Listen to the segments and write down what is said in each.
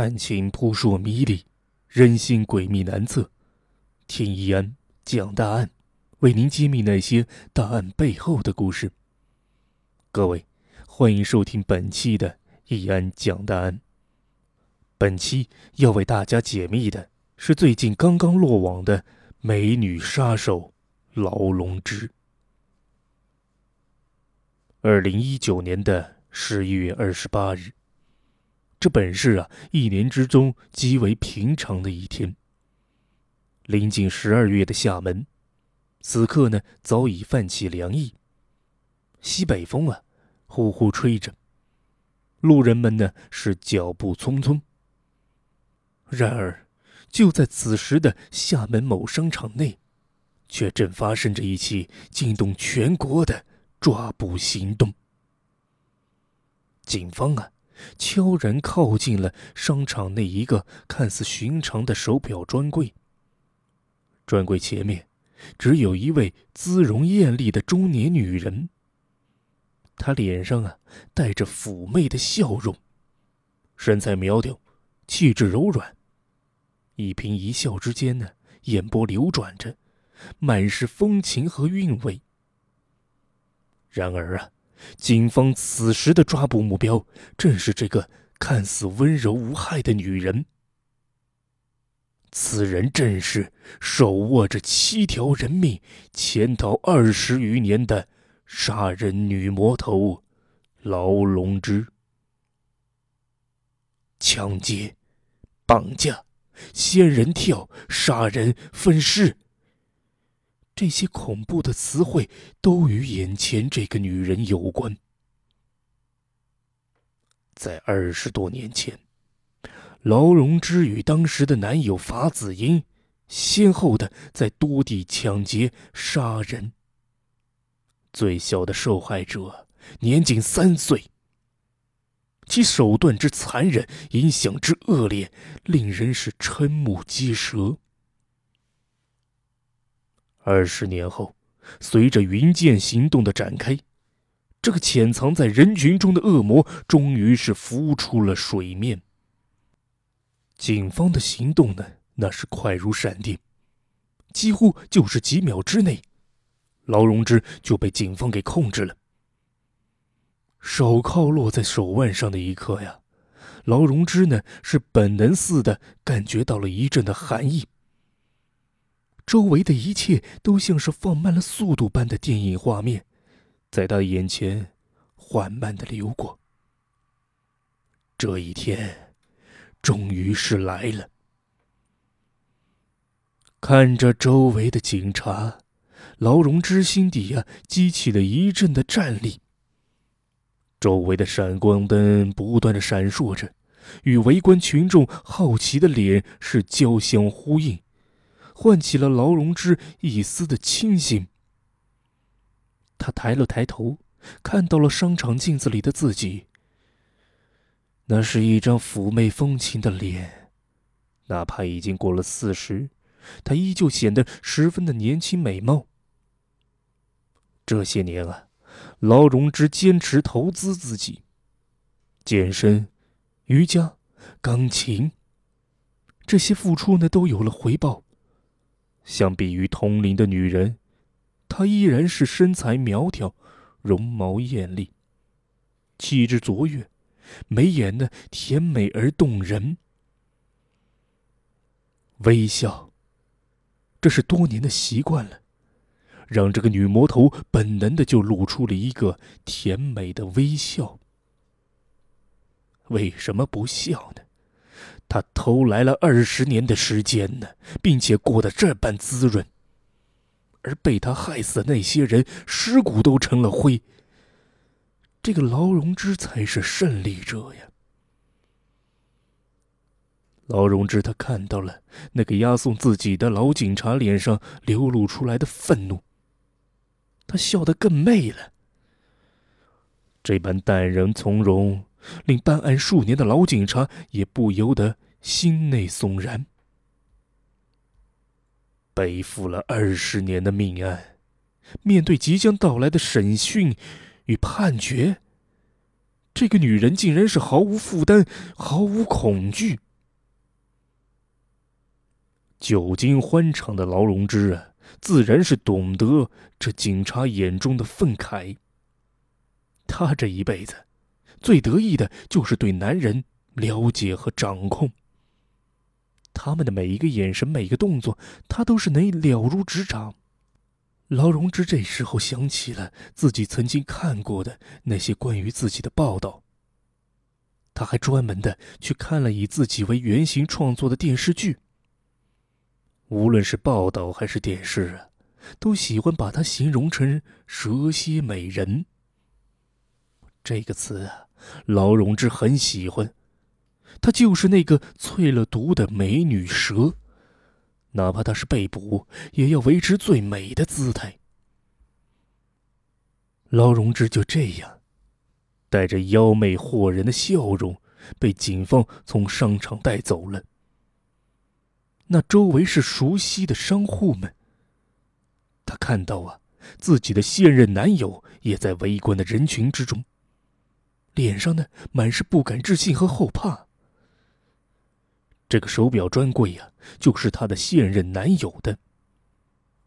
案情扑朔迷离，人心诡秘难测。听易安讲大案，为您揭秘那些大案背后的故事。各位，欢迎收听本期的易安讲大案。本期要为大家解密的是最近刚刚落网的美女杀手劳荣枝。二零一九年的十一月二十八日。这本是啊，一年之中极为平常的一天。临近十二月的厦门，此刻呢早已泛起凉意，西北风啊呼呼吹着，路人们呢是脚步匆匆。然而，就在此时的厦门某商场内，却正发生着一起惊动全国的抓捕行动。警方啊。悄然靠近了商场内一个看似寻常的手表专柜。专柜前面，只有一位姿容艳丽的中年女人。她脸上啊带着妩媚的笑容，身材苗条，气质柔软，一颦一笑之间呢，眼波流转着，满是风情和韵味。然而啊。警方此时的抓捕目标正是这个看似温柔无害的女人。此人正是手握着七条人命、潜逃二十余年的杀人女魔头劳荣枝。抢劫、绑架、仙人跳、杀人、分尸。这些恐怖的词汇都与眼前这个女人有关。在二十多年前，劳荣枝与当时的男友法子英，先后的在多地抢劫杀人。最小的受害者年仅三岁，其手段之残忍，影响之恶劣，令人是瞠目结舌。二十年后，随着云剑行动的展开，这个潜藏在人群中的恶魔终于是浮出了水面。警方的行动呢，那是快如闪电，几乎就是几秒之内，劳荣枝就被警方给控制了。手铐落在手腕上的一刻呀，劳荣枝呢是本能似的感觉到了一阵的寒意。周围的一切都像是放慢了速度般的电影画面，在他眼前缓慢的流过。这一天，终于是来了。看着周围的警察，劳荣枝心底啊激起了一阵的战栗。周围的闪光灯不断的闪烁着，与围观群众好奇的脸是交相呼应。唤起了劳荣枝一丝的清醒。他抬了抬头，看到了商场镜子里的自己。那是一张妩媚风情的脸，哪怕已经过了四十，他依旧显得十分的年轻美貌。这些年啊，劳荣枝坚持投资自己，健身、瑜伽、钢琴，这些付出呢，都有了回报。相比于同龄的女人，她依然是身材苗条，容貌艳丽，气质卓越，眉眼呢甜美而动人。微笑，这是多年的习惯了，让这个女魔头本能的就露出了一个甜美的微笑。为什么不笑呢？他偷来了二十年的时间呢，并且过得这般滋润，而被他害死的那些人尸骨都成了灰。这个劳荣枝才是胜利者呀！劳荣枝他看到了那个押送自己的老警察脸上流露出来的愤怒，他笑得更媚了。这般淡然从容。令办案数年的老警察也不由得心内悚然。背负了二十年的命案，面对即将到来的审讯与判决，这个女人竟然是毫无负担、毫无恐惧。久经欢场的劳荣枝啊，自然是懂得这警察眼中的愤慨。他这一辈子，最得意的就是对男人了解和掌控。他们的每一个眼神、每一个动作，他都是能了如指掌。劳荣枝这时候想起了自己曾经看过的那些关于自己的报道。他还专门的去看了以自己为原型创作的电视剧。无论是报道还是电视啊，都喜欢把它形容成蛇蝎美人。这个词啊，劳荣枝很喜欢。她就是那个淬了毒的美女蛇，哪怕她是被捕，也要维持最美的姿态。劳荣枝就这样，带着妖媚惑人的笑容，被警方从商场带走了。那周围是熟悉的商户们。他看到啊，自己的现任男友也在围观的人群之中，脸上呢满是不敢置信和后怕。这个手表专柜呀，就是他的现任男友的。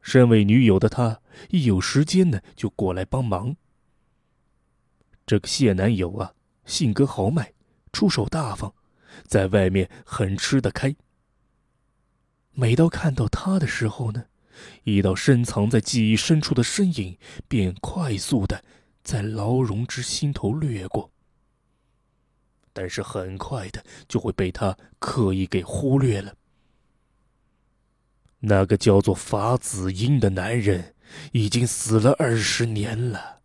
身为女友的他，一有时间呢，就过来帮忙。这个现男友啊，性格豪迈，出手大方，在外面很吃得开。每到看到他的时候呢，一道深藏在记忆深处的身影，便快速的在劳荣之心头掠过。但是很快的就会被他刻意给忽略了。那个叫做法子英的男人已经死了二十年了，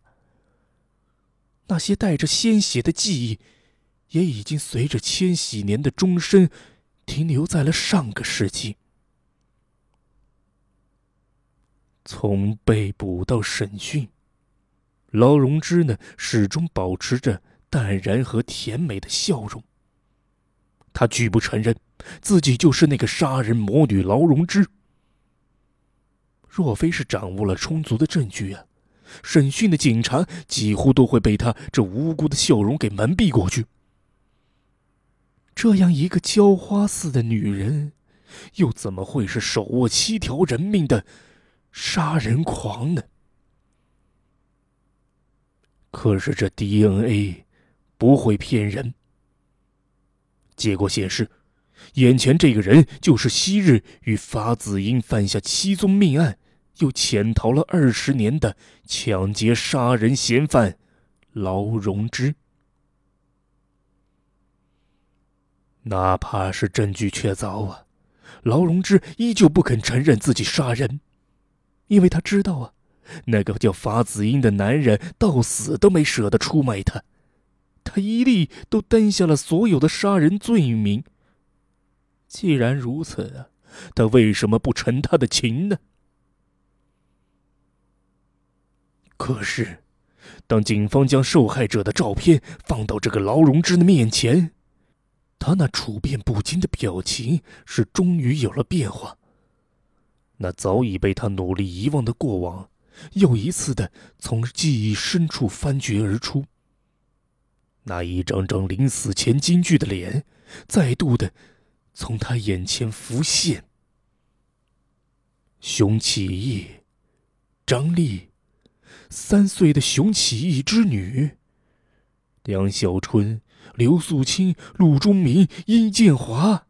那些带着鲜血的记忆，也已经随着千禧年的钟声，停留在了上个世纪。从被捕到审讯，劳荣枝呢始终保持着。淡然和甜美的笑容。他拒不承认自己就是那个杀人魔女劳荣枝。若非是掌握了充足的证据啊，审讯的警察几乎都会被他这无辜的笑容给蒙蔽过去。这样一个娇花似的女人，又怎么会是手握七条人命的杀人狂呢？可是这 DNA。不会骗人。结果显示，眼前这个人就是昔日与法子英犯下七宗命案，又潜逃了二十年的抢劫杀人嫌犯劳荣枝。哪怕是证据确凿啊，劳荣枝依旧不肯承认自己杀人，因为他知道啊，那个叫法子英的男人到死都没舍得出卖他。他一力都担下了所有的杀人罪名。既然如此，他为什么不成他的情呢？可是，当警方将受害者的照片放到这个劳荣枝的面前，他那处变不惊的表情是终于有了变化。那早已被他努力遗忘的过往，又一次的从记忆深处翻掘而出。那一张张临死前惊惧的脸，再度的从他眼前浮现。熊启义、张丽，三岁的熊启义之女，梁小春、刘素清、陆忠明、殷建华。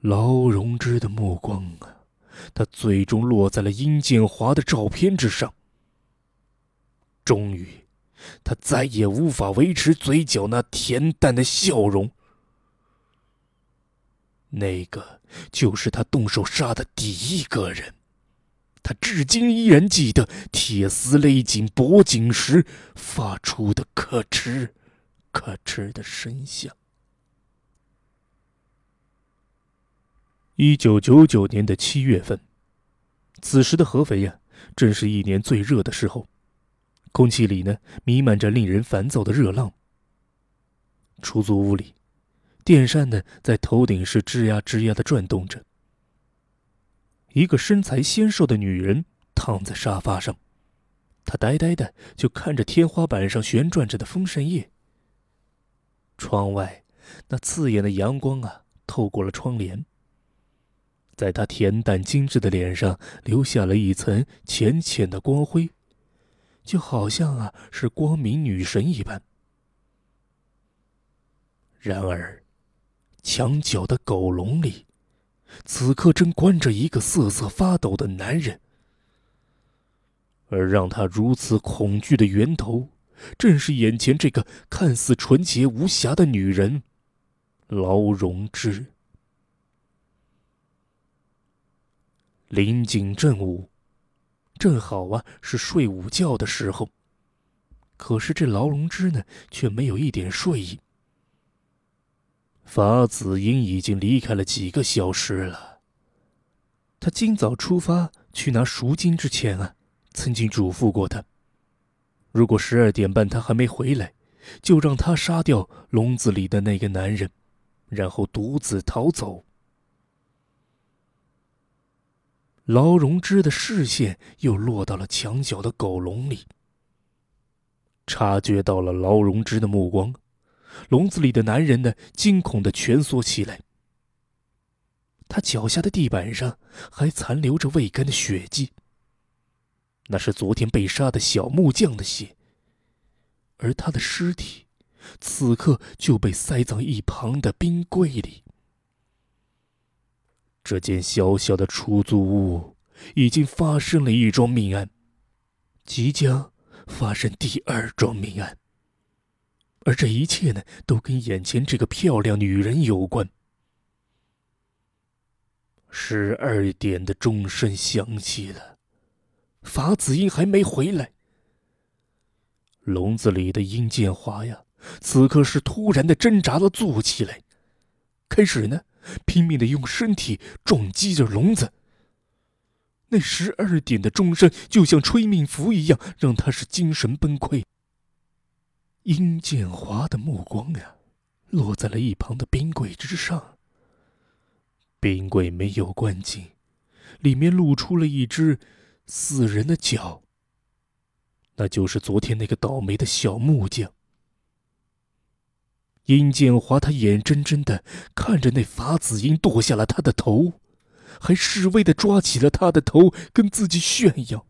劳荣枝的目光啊，他最终落在了殷建华的照片之上。终于。他再也无法维持嘴角那恬淡的笑容。那个就是他动手杀的第一个人，他至今依然记得铁丝勒紧脖颈时发出的咯吱、咯吱的声响。一九九九年的七月份，此时的合肥呀，正是一年最热的时候。空气里呢，弥漫着令人烦躁的热浪。出租屋里，电扇呢在头顶是吱呀吱呀的转动着。一个身材纤瘦的女人躺在沙发上，她呆呆的就看着天花板上旋转着的风扇叶。窗外，那刺眼的阳光啊，透过了窗帘，在她恬淡精致的脸上留下了一层浅浅的光辉，就好像啊是光明女神一般。然而，墙角的狗笼里，此刻正关着一个瑟瑟发抖的男人，而让他如此恐惧的源头，正是眼前这个看似纯洁无瑕的女人——劳荣枝。临近正午，正好啊是睡午觉的时候。可是这劳荣枝呢，却没有一点睡意。法子英已经离开了几个小时了。他今早出发去拿赎金之前啊，曾经嘱咐过他：如果十二点半他还没回来，就让他杀掉笼子里的那个男人，然后独自逃走。劳荣枝的视线又落到了墙角的狗笼里，察觉到了劳荣枝的目光。笼子里的男人呢，惊恐的蜷缩起来。他脚下的地板上还残留着未干的血迹，那是昨天被杀的小木匠的血。而他的尸体，此刻就被塞在一旁的冰柜里。这间小小的出租屋已经发生了一桩命案，即将发生第二桩命案。而这一切呢，都跟眼前这个漂亮女人有关。十二点的钟声响起了，法子英还没回来。笼子里的殷建华呀，此刻是突然的挣扎了，坐起来，开始呢，拼命的用身体撞击着笼子。那十二点的钟声就像催命符一样，让他是精神崩溃。殷建华的目光呀，落在了一旁的冰柜之上。冰柜没有关紧，里面露出了一只死人的脚。那就是昨天那个倒霉的小木匠。殷建华他眼睁睁的看着那法子英剁下了他的头，还示威的抓起了他的头跟自己炫耀。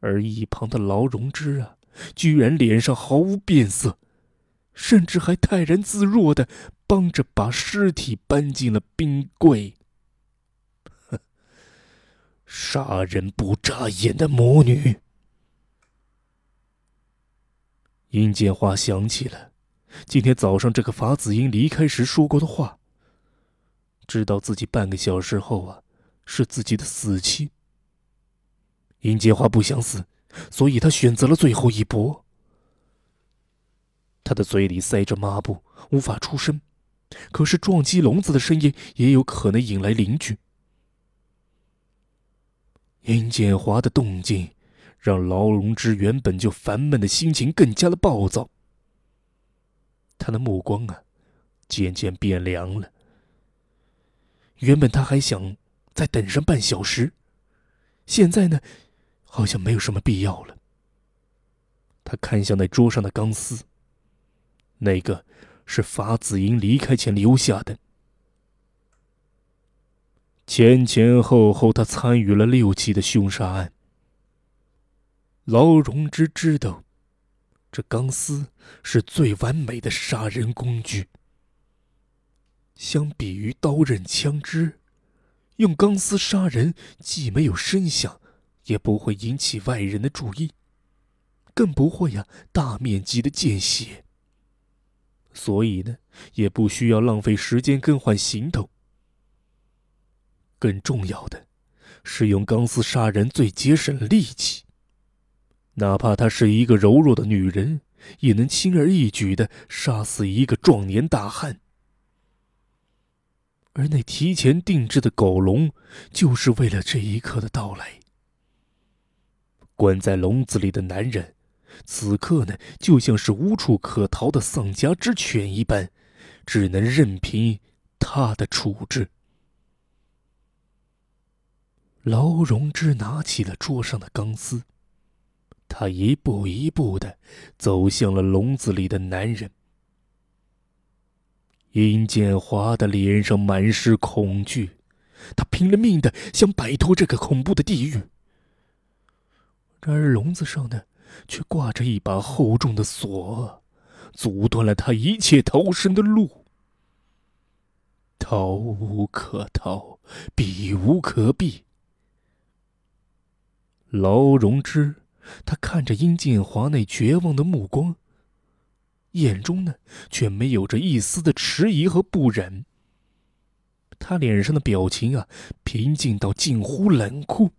而一旁的劳荣枝啊。居然脸上毫无变色，甚至还泰然自若的帮着把尸体搬进了冰柜。杀人不眨眼的魔女！殷建华想起了今天早上这个法子英离开时说过的话，知道自己半个小时后啊是自己的死期。殷建华不想死。所以他选择了最后一搏。他的嘴里塞着抹布，无法出声。可是撞击笼子的声音也有可能引来邻居。殷建华的动静，让劳荣枝原本就烦闷的心情更加的暴躁。他的目光啊，渐渐变凉了。原本他还想再等上半小时，现在呢？好像没有什么必要了。他看向那桌上的钢丝，那个是法子英离开前留下的。前前后后，他参与了六起的凶杀案。劳荣枝知道，这钢丝是最完美的杀人工具。相比于刀刃枪支，用钢丝杀人既没有声响。也不会引起外人的注意，更不会呀大面积的见血。所以呢，也不需要浪费时间更换行头。更重要的，是用钢丝杀人最节省力气。哪怕她是一个柔弱的女人，也能轻而易举的杀死一个壮年大汉。而那提前定制的狗笼，就是为了这一刻的到来。关在笼子里的男人，此刻呢，就像是无处可逃的丧家之犬一般，只能任凭他的处置。劳荣枝拿起了桌上的钢丝，他一步一步的走向了笼子里的男人。殷建华的脸上满是恐惧，他拼了命的想摆脱这个恐怖的地狱。然而笼子上呢，却挂着一把厚重的锁，阻断了他一切逃生的路。逃无可逃，避无可避。劳荣枝，他看着殷建华那绝望的目光，眼中呢，却没有着一丝的迟疑和不忍。他脸上的表情啊，平静到近乎冷酷。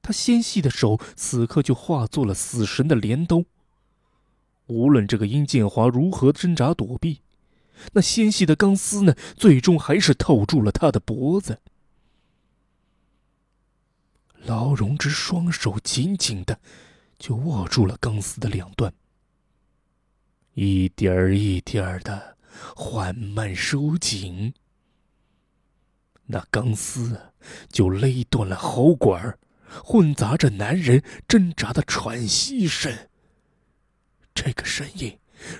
他纤细的手此刻就化作了死神的镰刀。无论这个殷建华如何挣扎躲避。那纤细的钢丝呢？最终还是透住了他的脖子。劳荣枝双手紧紧的就握住了钢丝的两端，一点儿一点儿的缓慢收紧。那钢丝就勒断了喉管，混杂着男人挣扎的喘息声。这个声音。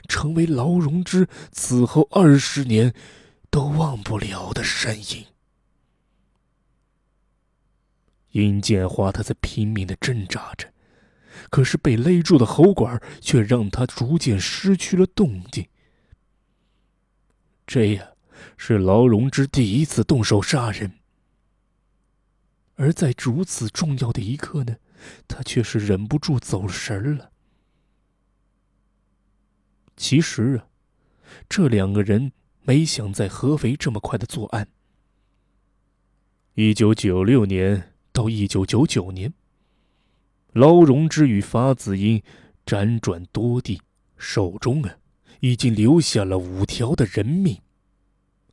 成为劳荣枝此后二十年都忘不了的身影。殷建华他在拼命的挣扎着，可是被勒住的喉管却让他逐渐失去了动静。这呀，是劳荣枝第一次动手杀人，而在如此重要的一刻呢，他却是忍不住走神了。其实啊，这两个人没想在合肥这么快的作案。一九九六年到一九九九年，劳荣枝与法子英辗转多地，手中啊已经留下了五条的人命。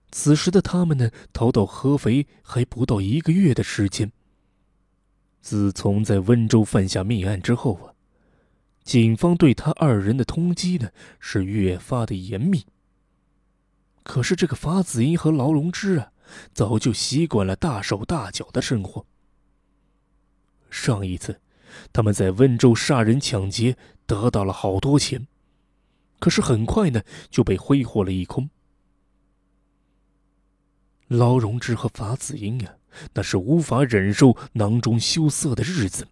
此时的他们呢，逃到合肥还不到一个月的时间。自从在温州犯下命案之后啊。警方对他二人的通缉呢，是越发的严密。可是这个法子英和劳荣枝啊，早就习惯了大手大脚的生活。上一次，他们在温州杀人抢劫，得到了好多钱，可是很快呢，就被挥霍了一空。劳荣枝和法子英啊，那是无法忍受囊中羞涩的日子。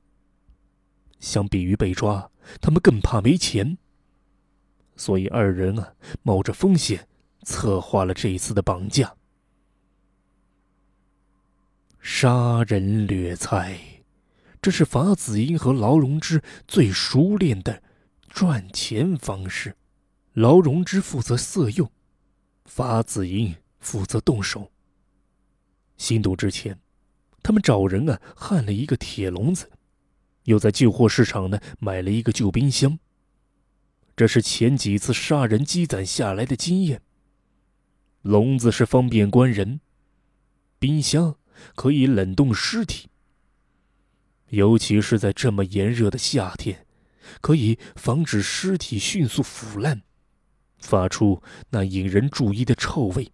相比于被抓，他们更怕没钱。所以二人啊，冒着风险，策划了这一次的绑架。杀人掠财，这是法子英和劳荣枝最熟练的赚钱方式。劳荣枝负责色诱，法子英负责动手。行动之前，他们找人啊，焊了一个铁笼子。又在旧货市场呢买了一个旧冰箱。这是前几次杀人积攒下来的经验。笼子是方便关人，冰箱可以冷冻尸体。尤其是在这么炎热的夏天，可以防止尸体迅速腐烂，发出那引人注意的臭味。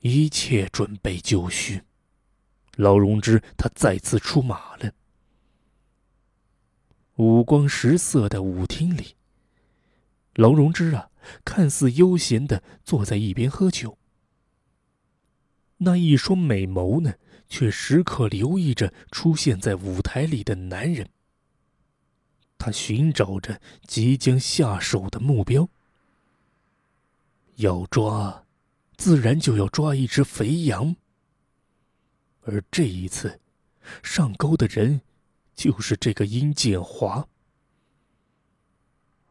一切准备就绪。劳荣枝，他再次出马了。五光十色的舞厅里，劳荣枝啊，看似悠闲的坐在一边喝酒。那一双美眸呢，却时刻留意着出现在舞台里的男人。他寻找着即将下手的目标。要抓，自然就要抓一只肥羊。而这一次，上钩的人就是这个殷建华。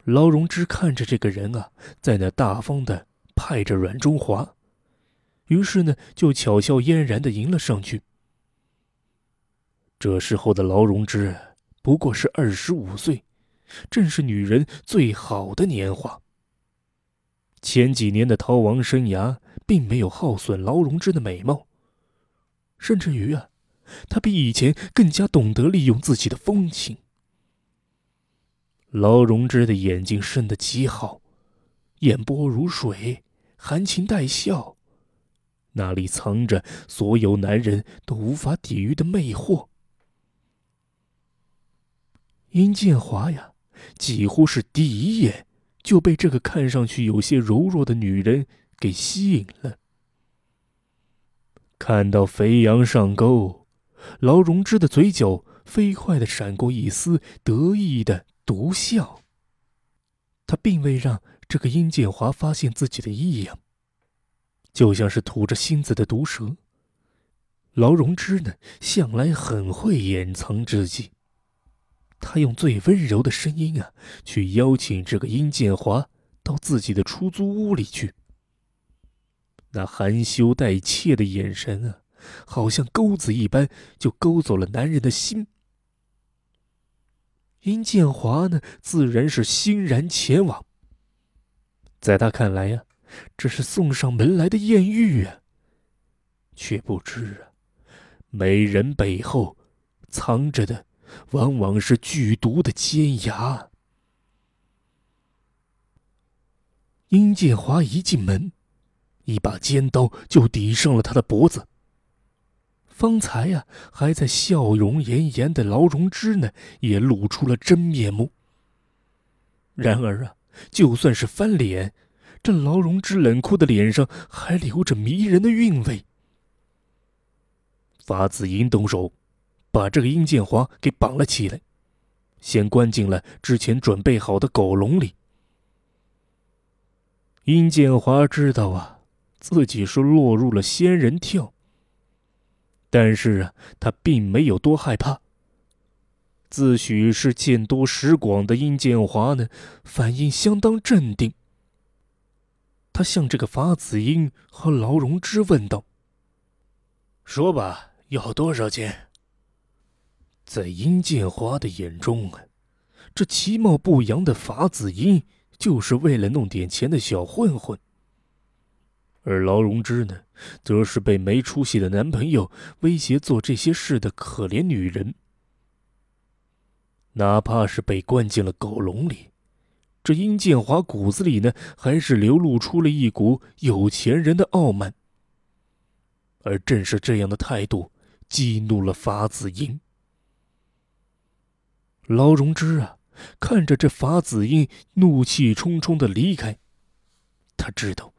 劳荣枝看着这个人啊，在那大方的派着阮中华，于是呢，就巧笑嫣然的迎了上去。这时候的劳荣枝不过是二十五岁，正是女人最好的年华。前几年的逃亡生涯并没有耗损劳荣枝的美貌。甚至于啊，她比以前更加懂得利用自己的风情。劳荣枝的眼睛深得极好，眼波如水，含情带笑，那里藏着所有男人都无法抵御的魅惑。殷建华呀，几乎是第一眼就被这个看上去有些柔弱的女人给吸引了。看到肥羊上钩，劳荣枝的嘴角飞快的闪过一丝得意的毒笑。他并未让这个殷建华发现自己的异样，就像是吐着芯子的毒蛇。劳荣枝呢，向来很会掩藏自己。他用最温柔的声音啊，去邀请这个殷建华到自己的出租屋里去。那含羞带怯的眼神啊，好像钩子一般，就勾走了男人的心。殷建华呢，自然是欣然前往。在他看来呀，这是送上门来的艳遇啊，却不知啊，美人背后藏着的。往往是剧毒的尖牙。殷建华一进门，一把尖刀就抵上了他的脖子。方才呀，还在笑容颜颜的劳荣枝呢，也露出了真面目。然而啊，就算是翻脸，这劳荣枝冷酷的脸上还留着迷人的韵味。法子英动手。把这个殷建华给绑了起来，先关进了之前准备好的狗笼里。殷建华知道啊，自己是落入了仙人跳。但是啊，他并没有多害怕。自诩是见多识广的殷建华呢，反应相当镇定。他向这个法子英和劳荣枝问道：“说吧，要多少钱？”在殷建华的眼中啊，这其貌不扬的法子英就是为了弄点钱的小混混。而劳荣枝呢，则是被没出息的男朋友威胁做这些事的可怜女人。哪怕是被关进了狗笼里，这殷建华骨子里呢，还是流露出了一股有钱人的傲慢。而正是这样的态度，激怒了法子英。劳荣枝啊，看着这法子英怒气冲冲的离开，他知道，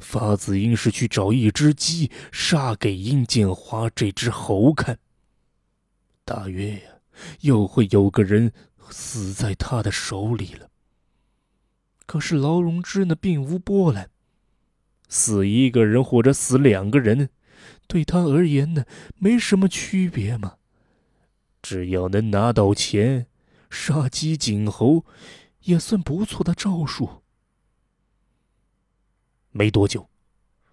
法子英是去找一只鸡杀给殷建华这只猴看。大约呀，又会有个人死在他的手里了。可是劳荣枝呢，并无波澜，死一个人或者死两个人，对他而言呢，没什么区别嘛。只要能拿到钱。杀鸡儆猴，也算不错的招数。没多久，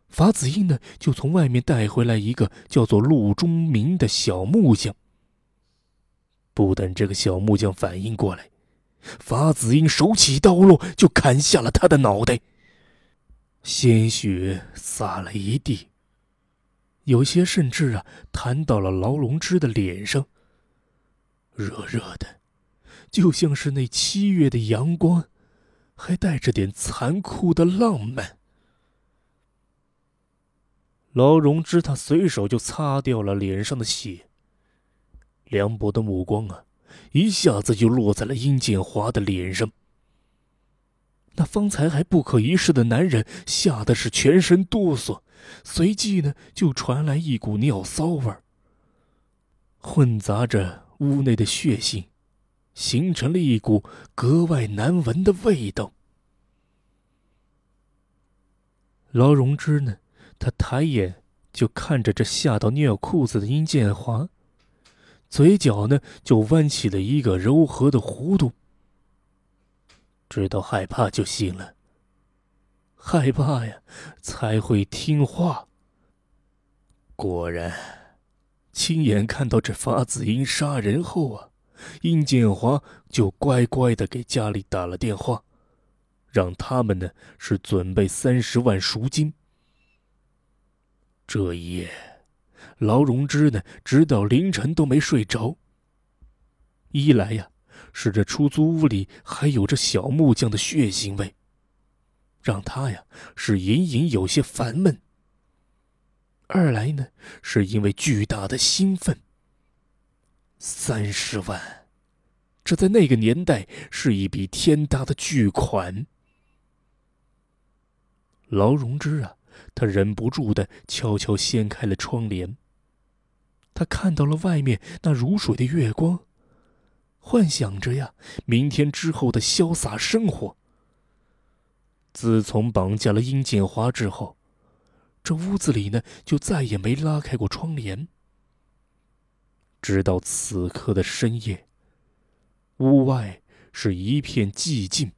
法子英呢就从外面带回来一个叫做陆中明的小木匠。不等这个小木匠反应过来，法子英手起刀落，就砍下了他的脑袋，鲜血洒了一地，有些甚至啊弹到了劳荣枝的脸上，热热的。就像是那七月的阳光，还带着点残酷的浪漫。劳荣枝他随手就擦掉了脸上的血，凉薄的目光啊，一下子就落在了殷建华的脸上。那方才还不可一世的男人吓得是全身哆嗦，随即呢，就传来一股尿骚味儿，混杂着屋内的血腥。形成了一股格外难闻的味道。劳荣枝呢，他抬眼就看着这吓到尿裤子的殷建华，嘴角呢就弯起了一个柔和的弧度。知道害怕就行了，害怕呀才会听话。果然，亲眼看到这法子英杀人后啊。殷建华就乖乖的给家里打了电话，让他们呢是准备三十万赎金。这一夜，劳荣枝呢直到凌晨都没睡着。一来呀，是这出租屋里还有着小木匠的血腥味，让他呀是隐隐有些烦闷；二来呢，是因为巨大的兴奋。三十万，这在那个年代是一笔天大的巨款。劳荣枝啊，他忍不住的悄悄掀开了窗帘。他看到了外面那如水的月光，幻想着呀，明天之后的潇洒生活。自从绑架了殷建华之后，这屋子里呢，就再也没拉开过窗帘。直到此刻的深夜，屋外是一片寂静。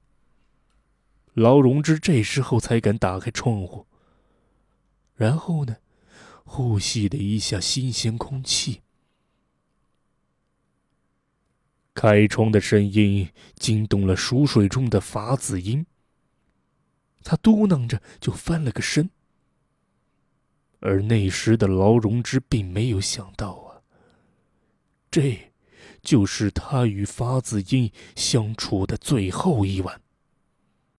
劳荣枝这时候才敢打开窗户，然后呢，呼吸了一下新鲜空气。开窗的声音惊动了熟睡中的法子英，他嘟囔着就翻了个身。而那时的劳荣枝并没有想到啊，这，就是他与发子音相处的最后一晚。